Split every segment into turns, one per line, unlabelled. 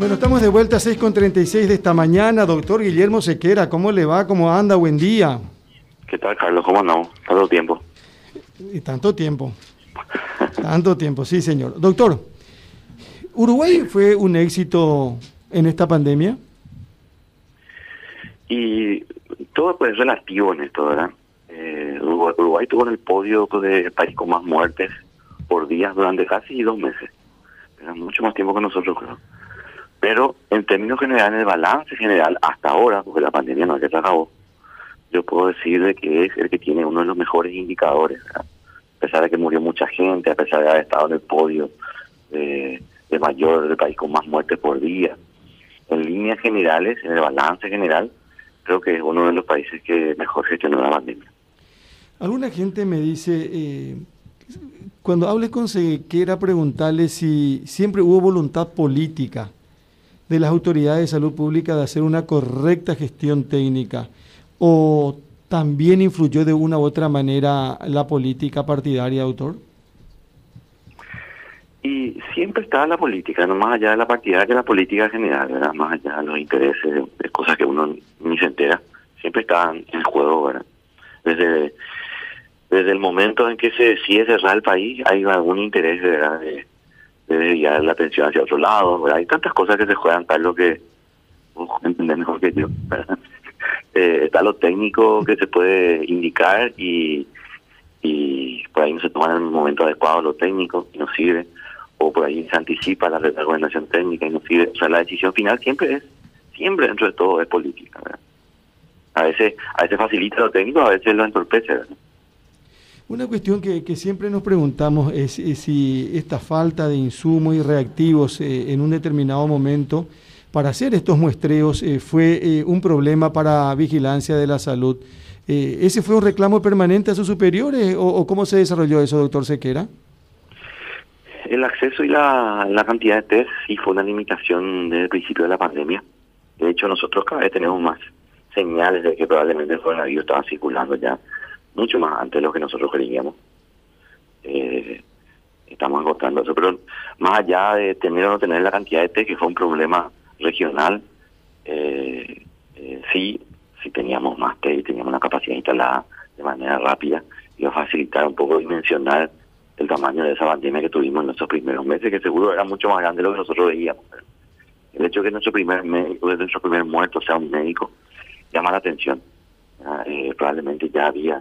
Bueno, estamos de vuelta a 6.36 de esta mañana. Doctor Guillermo Sequera, ¿cómo le va? ¿Cómo anda? Buen día.
¿Qué tal, Carlos? ¿Cómo andamos? Tanto tiempo.
Y tanto tiempo. tanto tiempo, sí, señor. Doctor, ¿Uruguay fue un éxito en esta pandemia?
Y todo pues, es relativo en esto, ¿verdad? Eh, Uruguay, Uruguay tuvo en el podio de país con más muertes por día durante casi dos meses. Era mucho más tiempo que nosotros, creo. Pero en términos generales, el balance general hasta ahora, porque la pandemia no se acabó, yo puedo decir de que es el que tiene uno de los mejores indicadores. A pesar de que murió mucha gente, a pesar de haber estado en el podio de, mayor, del país con más muertes por día. En líneas generales, en el balance general, creo que es uno de los países que mejor gestionó la pandemia.
Alguna gente me dice, eh, cuando hables con Sequera, preguntarle si siempre hubo voluntad política de las autoridades de salud pública de hacer una correcta gestión técnica o también influyó de una u otra manera la política partidaria, autor?
Y siempre está la política, no más allá de la partidaria que la política general, ¿verdad? más allá de los intereses, de cosas que uno ni se entera, siempre está en juego. ¿verdad? Desde, desde el momento en que se decide cerrar el país, hay algún interés ¿verdad? de de desviar la atención hacia otro lado. Hay tantas cosas que se juegan, lo que uh, entender mejor que yo. eh, está lo técnico que se puede indicar y, y por ahí no se toma en el momento adecuado lo técnico y no sirve. O por ahí se anticipa la recomendación técnica y no sirve. O sea, la decisión final siempre es, siempre dentro de todo es política. A veces, a veces facilita lo técnico, a veces lo entorpece.
Una cuestión que, siempre nos preguntamos es, si esta falta de insumos y reactivos eh, en un determinado momento para hacer estos muestreos eh, fue eh, un problema para vigilancia de la salud. ¿Ese fue un reclamo permanente a sus superiores o, cómo se desarrolló eso, doctor Sequera?
El acceso y la, la cantidad de test sí fue una limitación desde el principio de la pandemia. De hecho, nosotros cada vez tenemos más señales de que probablemente el coronavirus estaba circulando ya mucho más antes de lo que nosotros creíamos. Eh, estamos agotando eso, pero más allá de tener o no tener la cantidad de test, que fue un problema regional, eh, eh, sí, sí teníamos más test y teníamos una capacidad instalada de manera rápida, iba a facilitar un poco dimensionar el tamaño de esa pandemia que tuvimos en nuestros primeros meses, que seguro era mucho más grande de lo que nosotros veíamos. El hecho de que nuestro primer médico, nuestro primer muerto sea un médico, llama la atención. probablemente ya había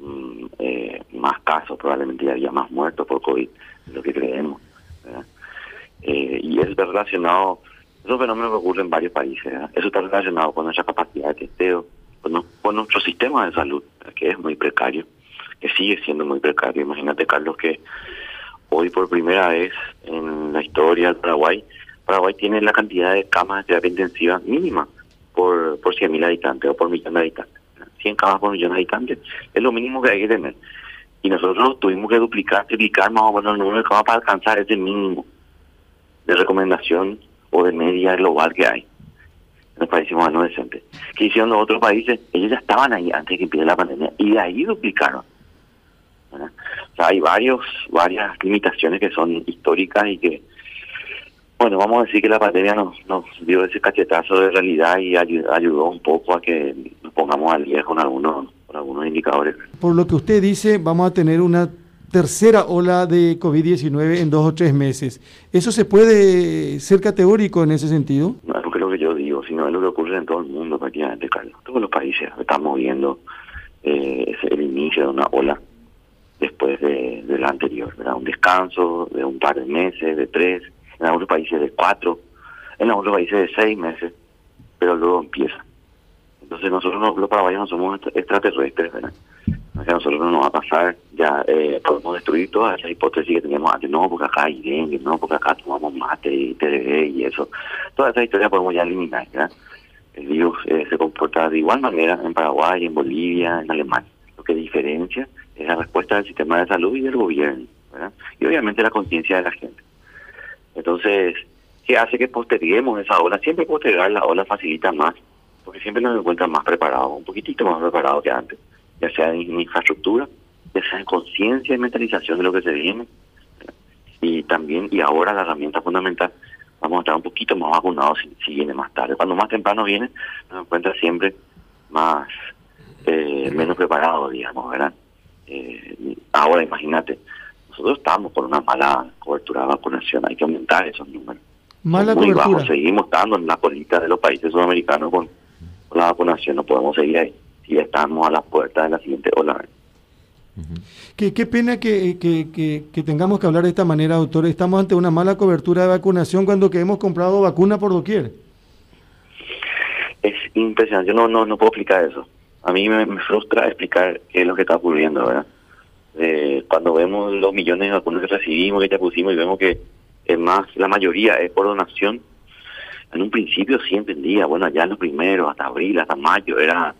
Mm, eh, más casos, probablemente había más muertos por COVID, de lo que creemos. Eh, y es relacionado, esos fenómenos que ocurren en varios países, eso está relacionado con nuestra capacidad de testeo, con, nuestro sistema de salud, que es muy precario, que sigue siendo muy precario. Imagínate, Carlos, que hoy por primera vez en la historia del Paraguay, Paraguay tiene la cantidad de camas de terapia intensiva mínima por, por 100.000 habitantes o por millón de habitantes. 100 camas por millón de habitantes, es lo mínimo que hay que tener. Y nosotros tuvimos que duplicar, triplicar más o menos el número de camas para alcanzar ese mínimo de recomendación o de media global que hay en los países más. Que hicieron los otros países? Ellos ya estaban ahí antes de que empiece la pandemia y de ahí duplicaron. O sea, hay varios, varias limitaciones que son históricas y que bueno, vamos a decir que la pandemia nos, nos dio ese cachetazo de realidad y ayudó, un poco a que nos pongamos al día con algunos, con algunos indicadores.
Por lo que usted dice, vamos a tener una tercera ola de COVID-19 en dos o tres meses. ¿Eso se puede ser categórico en ese sentido?
No es lo que yo digo, sino es lo que ocurre en todo el mundo prácticamente, Carlos. Todos los países estamos viendo eh, el inicio de una ola después de, de la anterior, ¿verdad? Un descanso de un par de meses, de tres en algunos países de cuatro, en algunos países de seis meses, pero luego empieza. Entonces nosotros los paraguayos no somos extraterrestres, ¿verdad? O sea, nosotros no nos va a pasar, ya eh, podemos destruir todas esas hipótesis que teníamos antes, no, porque acá hay dengue, no, porque acá tomamos mate y TDG y eso. Todas esas historias podemos ya eliminar, ¿verdad? El virus eh, se comporta de igual manera en Paraguay, en Bolivia, en Alemania. Lo que diferencia es la respuesta del sistema de salud y del gobierno, ¿verdad? Y obviamente la conciencia de la gente. Entonces, ¿qué hace que posterguemos esa ola? Siempre postergar la ola facilita más, porque siempre nos encuentran más preparados, un poquitito más preparados que antes, ya sea en infraestructura, ya sea en conciencia y mentalización de lo que se viene. Y también, y ahora la herramienta fundamental, vamos a estar un poquito más vacunados si, viene más tarde. Cuando más temprano viene, nos encuentra siempre más, eh, menos preparado, digamos, ¿verdad? Eh, ahora imagínate, nosotros estamos con una mala cobertura de vacunación, hay que aumentar esos números.
Mala cobertura.
seguimos estando en la colita de los países sudamericanos con, la vacunación, no podemos seguir ahí, si ya estamos a la puerta de la siguiente ola.
Qué, qué pena que, que, que, tengamos que hablar de esta manera, doctor. Estamos ante una mala cobertura de vacunación cuando que hemos comprado vacuna por doquier.
Es impresionante, yo no, no, no puedo explicar eso. A mí me, frustra explicar qué es lo que está ocurriendo, ¿verdad? Eh, cuando vemos los millones de vacunas que recibimos, que ya pusimos y vemos que es más, la mayoría es por donación. En un principio sí entendía, bueno, ya en los primeros, hasta abril, hasta mayo, era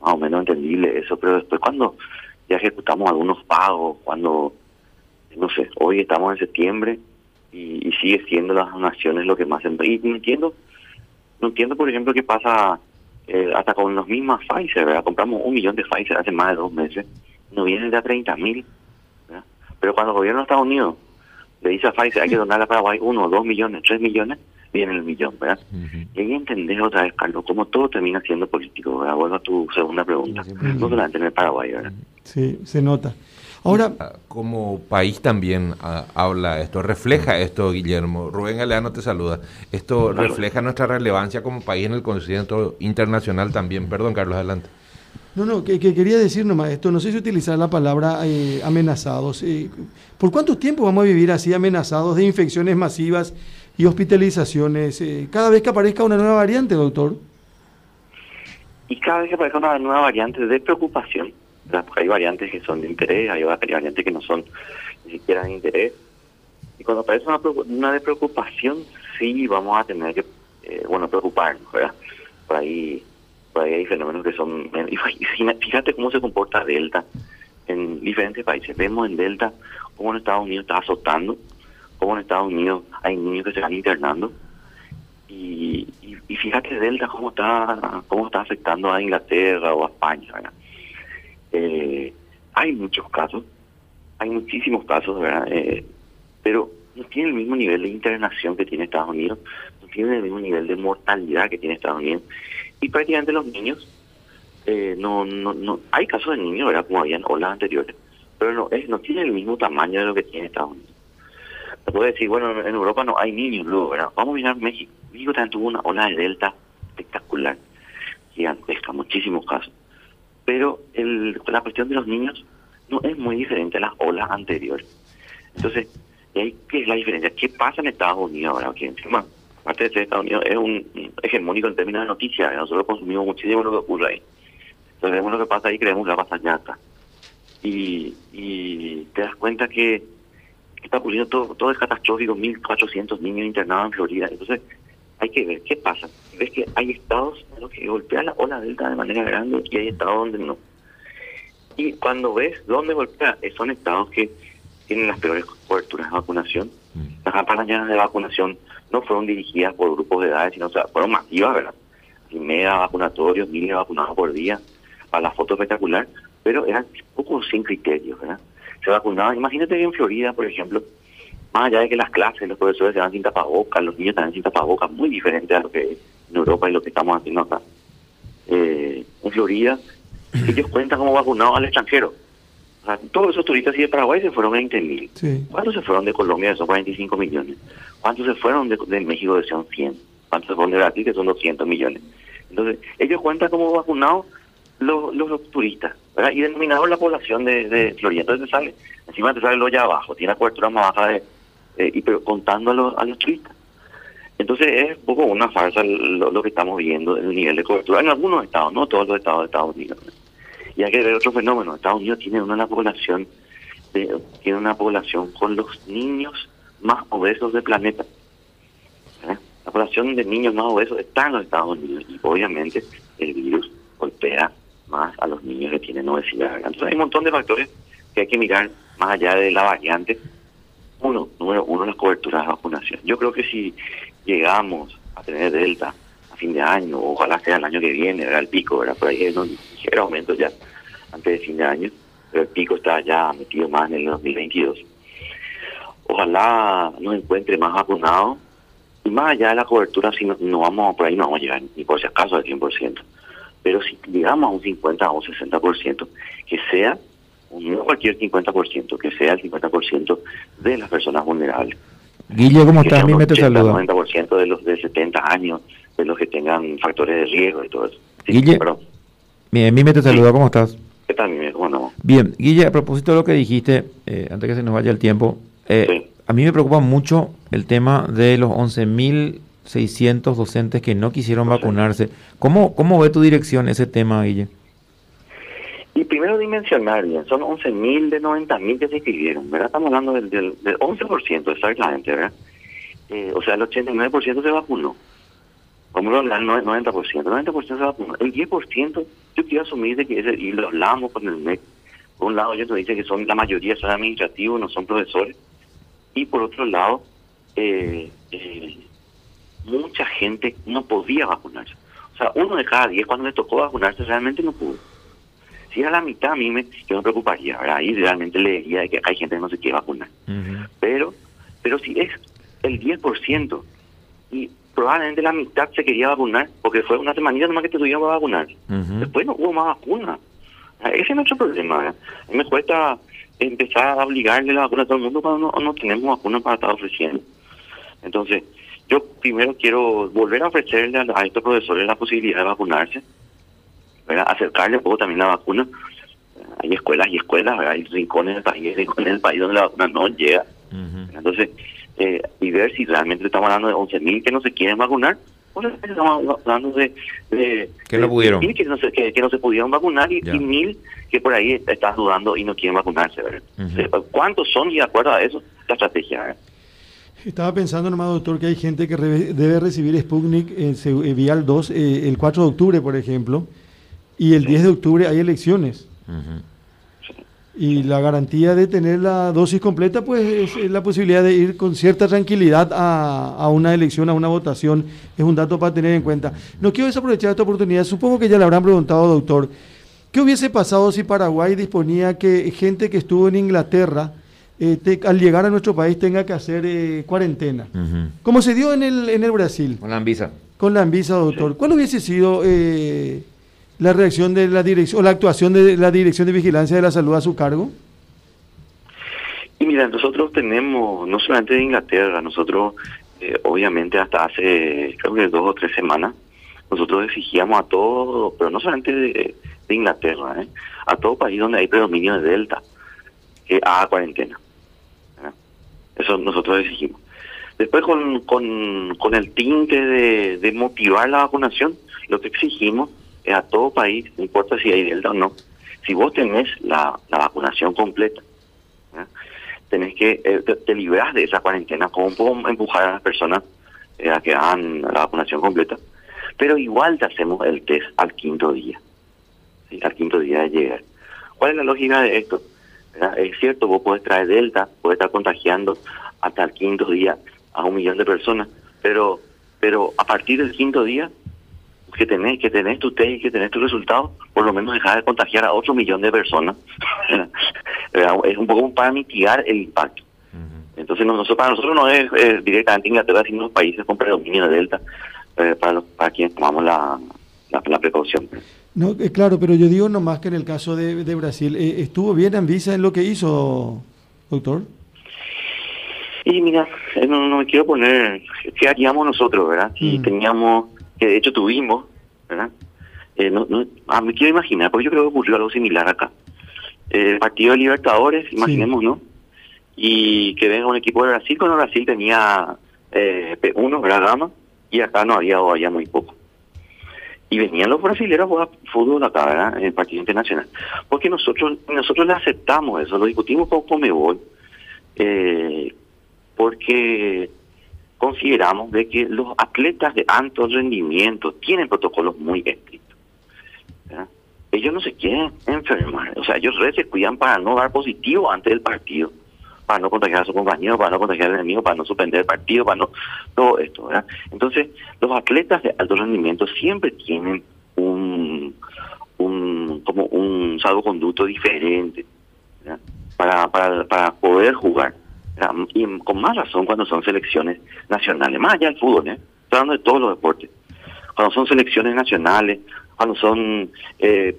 más o menos entendible eso, pero después cuando ya ejecutamos algunos pagos, cuando, no sé, hoy estamos en septiembre y, sigue siendo las donaciones lo que más... Y no entiendo, no entiendo, por ejemplo, qué pasa eh, hasta con los mismos Pfizer. Compramos un millón de Pfizer hace más de dos meses, no vienen de a 30 mil, Pero cuando el gobierno de Estados Unidos le dice a Pfizer, hay que donar a Paraguay uno, dos millones, tres millones, viene el millón, ¿verdad? Y ahí entendés otra vez, Carlos, cómo todo termina siendo político, ¿verdad? Vuelvo a tu segunda pregunta. No solamente en el Paraguay, ¿verdad?
Sí, se nota. Ahora,
ah, como país también ah, habla esto, refleja esto, Guillermo. Rubén Galeano te saluda. Esto refleja nuestra relevancia como país en el concierto internacional también. Perdón, Carlos, adelante.
No, no, que, quería decir nomás esto, no sé si utilizar la palabra eh, amenazados. Eh, ¿Por cuánto tiempo vamos a vivir así amenazados de infecciones masivas y hospitalizaciones? Eh, cada vez que aparezca una nueva variante, doctor.
Y cada vez que aparezca una nueva variante de preocupación, porque hay variantes que son de interés, hay variantes que no son ni siquiera de interés. Y cuando aparece una, una de preocupación, sí vamos a tener que, bueno, preocuparnos, ¿verdad? Por ahí ahí hay fenómenos que son... Fíjate cómo se comporta Delta en diferentes países. Vemos en Delta cómo en Estados Unidos está azotando, cómo en Estados Unidos hay niños que se van internando. Y, y, fíjate Delta cómo está cómo está afectando a Inglaterra o a España. Eh, hay muchos casos, hay muchísimos casos, ¿verdad? Eh, pero no tiene el mismo nivel de internación que tiene Estados Unidos, no tiene el mismo nivel de mortalidad que tiene Estados Unidos y prácticamente los niños, eh, no, no, no, hay casos de niños, ¿verdad? Como habían olas anteriores, pero no, es, no tiene el mismo tamaño de lo que tiene Estados Unidos. Se puede decir, bueno, en Europa no hay niños luego. Vamos a mirar México. México también tuvo una ola de delta espectacular, gigantesca, muchísimos casos. Pero el, la cuestión de los niños no es muy diferente a las olas anteriores. Entonces, ¿qué es la diferencia? ¿Qué pasa en Estados Unidos ahora? Aquí encima parte de Estados Unidos es un hegemónico en términos de noticias. Nosotros consumimos muchísimo lo que ocurre ahí. Entonces vemos lo que pasa ahí y creemos que va a pasar ya acá. Y, y te das cuenta que, está ocurriendo todo, todo es catastrófico, 1.400 niños internados en Florida. Entonces hay que ver qué pasa. Ves que hay estados en los que golpea la ola delta de manera grande y hay estados donde no. Y cuando ves dónde golpea, son estados que tienen las peores coberturas de vacunación. Las campañas de vacunación no fueron dirigidas por grupos de edades, sino fueron masivas, ¿verdad? Mega vacunatorios, miles vacunados por día, para la foto espectacular, pero eran poco sin criterios, ¿verdad? Se vacunaban, imagínate que en Florida, por ejemplo, más allá de que las clases, los profesores se van sin tapabocas, los niños también sin tapabocas, muy diferente a lo que en Europa y lo que estamos haciendo acá. Eh, en Florida, ellos cuentan como vacunados al extranjero. O sea, todos esos turistas y de Paraguay se fueron 20 mil. ¿Cuántos se fueron de Colombia? Son 45 millones. ¿Cuántos se fueron de, México? Que son 100. ¿Cuántos se fueron de Brasil? Que son 200 millones. Entonces, ellos cuentan como vacunados los, los, turistas, ¿verdad? Y denominados la población de, de Florida. Entonces te sale, encima te sale lo allá abajo, tiene la cobertura más baja de, eh, y pero contando a los, a los turistas. Entonces es un poco una farsa lo, que estamos viendo, el nivel de cobertura en algunos estados, no todos los estados de Estados Unidos. Y hay que ver otro fenómeno. Estados Unidos tiene una población, tiene una población con los niños más obesos del planeta. ¿Eh? La población de niños más obesos está en los Estados Unidos y obviamente el virus golpea más a los niños que tienen obesidad. Entonces hay un montón de factores que hay que mirar más allá de la variante. Uno, número uno, las coberturas de vacunación. Yo creo que si llegamos a tener Delta fin de año, ojalá sea el año que viene, era el pico, ¿verdad? Por ahí es un ligero aumento ya antes de fin de año, pero el pico está ya metido más en el 2022 ojalá nos encuentre más vacunados y más allá de la cobertura, si no, no vamos por ahí, no vamos a llegar ni por si acaso al 100%. Pero si llegamos a un 50 o un 60%, que sea, no cualquier 50%, que sea el 50% de las personas vulnerables.
Guille, ¿cómo estás? A mí me te saluda.
90% de los de 70 años, de los que tengan factores de riesgo y todo eso.
Guille, bien, mí me te saluda, ¿cómo estás?
¿Qué tal, Mime? ¿Cómo no?
Bien, Guille, a propósito de lo que dijiste, eh, antes que se nos vaya el tiempo, eh, a mí me preocupa mucho el tema de los 11.600 docentes que no quisieron vacunarse. ¿Cómo, ¿Cómo ve tu dirección ese tema, Guille?
Y primero dimensionar bien, son 11.000 de 90.000 que se inscribieron, ¿verdad? Estamos hablando del, del, 11% exactamente, ¿verdad? Eh, o sea, el 89% se vacunó. Vamos a hablar del 90%, el 90% se vacunó. El 10% yo quiero asumir de que ese, y lo hablamos con el MEC, por un lado ellos nos dicen que son la mayoría son administrativos, no son profesores, y por otro lado, eh, eh, mucha gente no podía vacunarse. O sea, uno de cada diez cuando le tocó vacunarse realmente no pudo. Si era la mitad, a mí me, yo me preocuparía, ¿verdad? Ahí realmente le diría que hay gente que no se quiere vacunar. Pero pero si es el 10% y probablemente la mitad se quería vacunar, porque fue una semana nomás que te tuvieron para vacunar. Después no hubo más vacuna. Ese es nuestro problema. ¿eh? A mí me cuesta empezar a obligarle la vacuna a todo el mundo cuando no, tenemos vacuna para estar ofreciendo. Entonces, yo primero quiero volver a ofrecerle a, estos profesores la posibilidad de vacunarse, acercarle un poco también la vacuna. Hay escuelas y escuelas, hay rincones del país, rincones del país donde la vacuna no llega. Entonces, eh, y ver si realmente estamos hablando de 11.000 que no se quieren vacunar, o estamos hablando de,
que no pudieron.
que no se, que, no se pudieron vacunar y, mil que por ahí estás dudando y no quieren vacunarse cuántos son y de acuerdo a eso la estrategia
Estaba pensando nomás, doctor, que hay gente que debe recibir Sputnik en eh, Vial 2 eh, el 4 de octubre, por ejemplo, y el 10 de octubre hay elecciones. Y la garantía de tener la dosis completa, pues es, la posibilidad de ir con cierta tranquilidad a, una elección, a una votación, es un dato para tener en cuenta. No quiero desaprovechar esta oportunidad, supongo que ya le habrán preguntado, doctor, ¿qué hubiese pasado si Paraguay disponía que gente que estuvo en Inglaterra, eh, al llegar a nuestro país, tenga que hacer eh, cuarentena? Como se dio en el, en el Brasil.
Con la Anvisa.
Con la Anvisa, doctor. ¿Cuál hubiese sido... Eh, la reacción de la dirección o la actuación de la Dirección de Vigilancia de la Salud a su cargo?
Y mira, nosotros tenemos, no solamente de Inglaterra, nosotros eh, obviamente hasta hace creo que dos o tres semanas, nosotros exigíamos a todo, pero no solamente de, Inglaterra, ¿eh? a todo país donde hay predominio de Delta, que haga cuarentena. Eso nosotros exigimos. Después con, con, con el tinte de, de motivar la vacunación, lo que exigimos a todo país, no importa si hay Delta o no, si vos tenés la, vacunación completa, tenés que, eh, te, liberas de esa cuarentena, ¿cómo puedo empujar a las personas eh, a que hagan la vacunación completa? Pero igual te hacemos el test al quinto día, al quinto día de llegar. ¿Cuál es la lógica de esto? Es cierto, vos podés traer Delta, puedes estar contagiando hasta el quinto día a un millón de personas, pero pero a partir del quinto día que tenés, que tenés tu test y que tenés tu resultado, por lo menos dejar de contagiar a otro millón de personas. es un poco para mitigar el impacto. Entonces, nosotros, para nosotros no es directamente Inglaterra, sino los países con predominio de Delta, eh, para, los, para quienes tomamos la, la, precaución.
No, eh, claro, pero yo digo nomás que en el caso de, de Brasil, eh, ¿estuvo bien Anvisa en lo que hizo, doctor?
Y mira, no, no me quiero poner, ¿qué haríamos nosotros, verdad? Si mm. teníamos que de hecho tuvimos, ¿verdad? Eh, no, no, ah, me quiero imaginar, porque yo creo que ocurrió algo similar acá. el partido de Libertadores, imaginemos, ¿no? Y que venga un equipo de Brasil, cuando Brasil tenía eh, P1, ¿verdad? Gama, y acá no había o había muy poco. Y venían los brasileños a jugar fútbol acá, ¿verdad? En el partido internacional. Porque nosotros nosotros le aceptamos eso, lo discutimos con Comebol, eh, porque consideramos de que los atletas de alto rendimiento tienen protocolos muy estrictos. Ellos no se quieren enfermar, o sea, ellos se cuidan para no dar positivo antes del partido, para no contagiar a su compañero, para no contagiar al enemigo, para no suspender el partido, para no todo esto. ¿verdad? Entonces, los atletas de alto rendimiento siempre tienen un, un como un salvoconducto diferente para, para, para poder jugar. Y con más razón cuando son selecciones nacionales, más allá del fútbol, ¿eh? estoy hablando de todos los deportes. Cuando son selecciones nacionales, cuando son eh,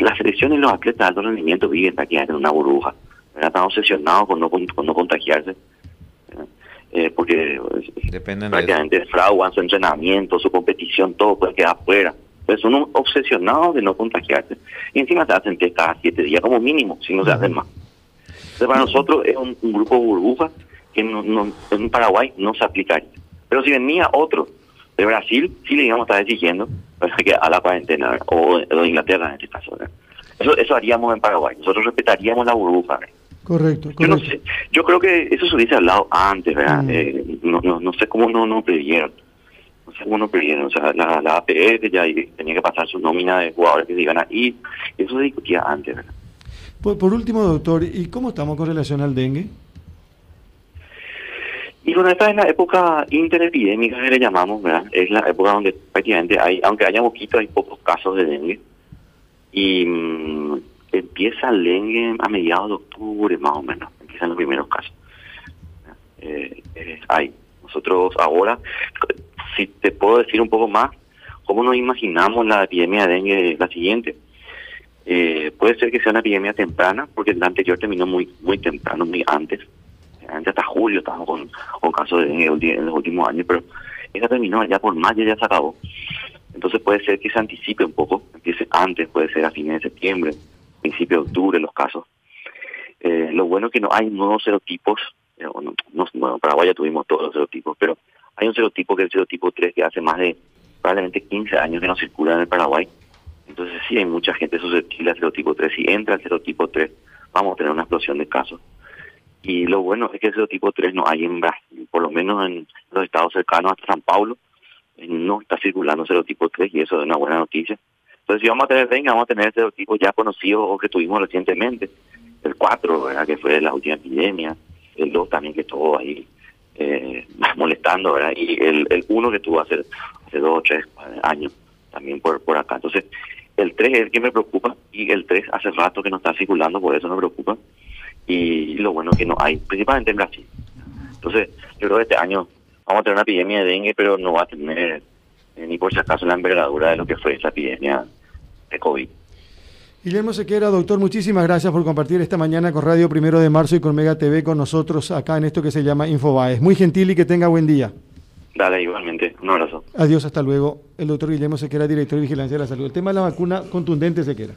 las selecciones y los atletas de alto rendimiento viven prácticamente en una burbuja. Están obsesionados con no, con, no contagiarse. Eh, porque Dependen prácticamente de fraguan su entrenamiento, su competición, todo puede quedar afuera. Pues son obsesionados de no contagiarse. Y encima se hacen test cada siete días como mínimo, si no se hacen más. Entonces para nosotros es un, grupo burbuja que no, en Paraguay no se aplicaría. Pero si venía otro de Brasil, sí le íbamos a estar exigiendo que a la cuarentena, o de Inglaterra en este caso. Eso, eso haríamos en Paraguay. Nosotros respetaríamos la burbuja.
Correcto,
Yo, no sé, yo creo que eso se hubiese hablado antes, ¿verdad? Mm. Eh, no, no, no sé cómo no, no previeron. No sé cómo no previeron. O sea, la, la APF ya tenía que pasar su nómina de jugadores que se iban a ir. Eso se discutía antes, ¿verdad?
Por, por último, doctor, ¿y cómo estamos con relación al dengue?
Y bueno, esta es la época interepidémica que le llamamos, ¿verdad? Es la época donde prácticamente hay, aunque haya poquito, hay pocos casos de dengue. Y mm, empieza el dengue a mediados de octubre, más o menos. Empiezan los primeros casos. Eh, eh, hay. Nosotros ahora, si te puedo decir un poco más, ¿cómo nos imaginamos la epidemia de dengue la siguiente? Eh, puede ser que sea una epidemia temprana, porque la anterior terminó muy muy temprano, muy antes antes hasta julio estábamos con, casos de, en los últimos años, pero esa terminó ya por mayo, ya se acabó. Entonces puede ser que se anticipe un poco, empiece antes, puede ser a fines de septiembre, principio de octubre los casos. Eh, lo bueno es que no hay nuevos serotipos, eh, bueno, en Paraguay ya tuvimos todos los serotipos, pero hay un serotipo que es el serotipo 3 que hace más de probablemente 15 años que no circula en el Paraguay. Entonces sí hay mucha gente susceptible al serotipo 3. Si entra el serotipo 3, vamos a tener una explosión de casos. Y lo bueno es que ese tipo 3 no hay en Brasil, por lo menos en los estados cercanos hasta San Paulo, eh, no está circulando tipo 3 y eso es una buena noticia. Entonces, si vamos a tener, venga, vamos a tener ese tipo ya conocido o que tuvimos recientemente, el 4, ¿verdad? que fue la última epidemia, el 2 también que estuvo ahí eh, molestando, ¿verdad? y el, el 1 que tuvo hace, hace 2 o 3 años también por, por acá. Entonces, el 3 es el que me preocupa y el 3 hace rato que no está circulando, por eso me preocupa y lo bueno que no hay, principalmente en Brasil. Entonces, yo creo que este año vamos a tener una epidemia de dengue, pero no va a tener eh, ni por si acaso la envergadura de lo que fue esa epidemia de COVID.
Guillermo Sequera, doctor, muchísimas gracias por compartir esta mañana con Radio Primero de Marzo y con Mega TV con nosotros acá en esto que se llama Infobaes. Muy gentil y que tenga buen día.
Dale, igualmente. Un abrazo.
Adiós, hasta luego. El doctor Guillermo Sequera, director de Vigilancia de la Salud. El tema de la vacuna contundente, Sequera.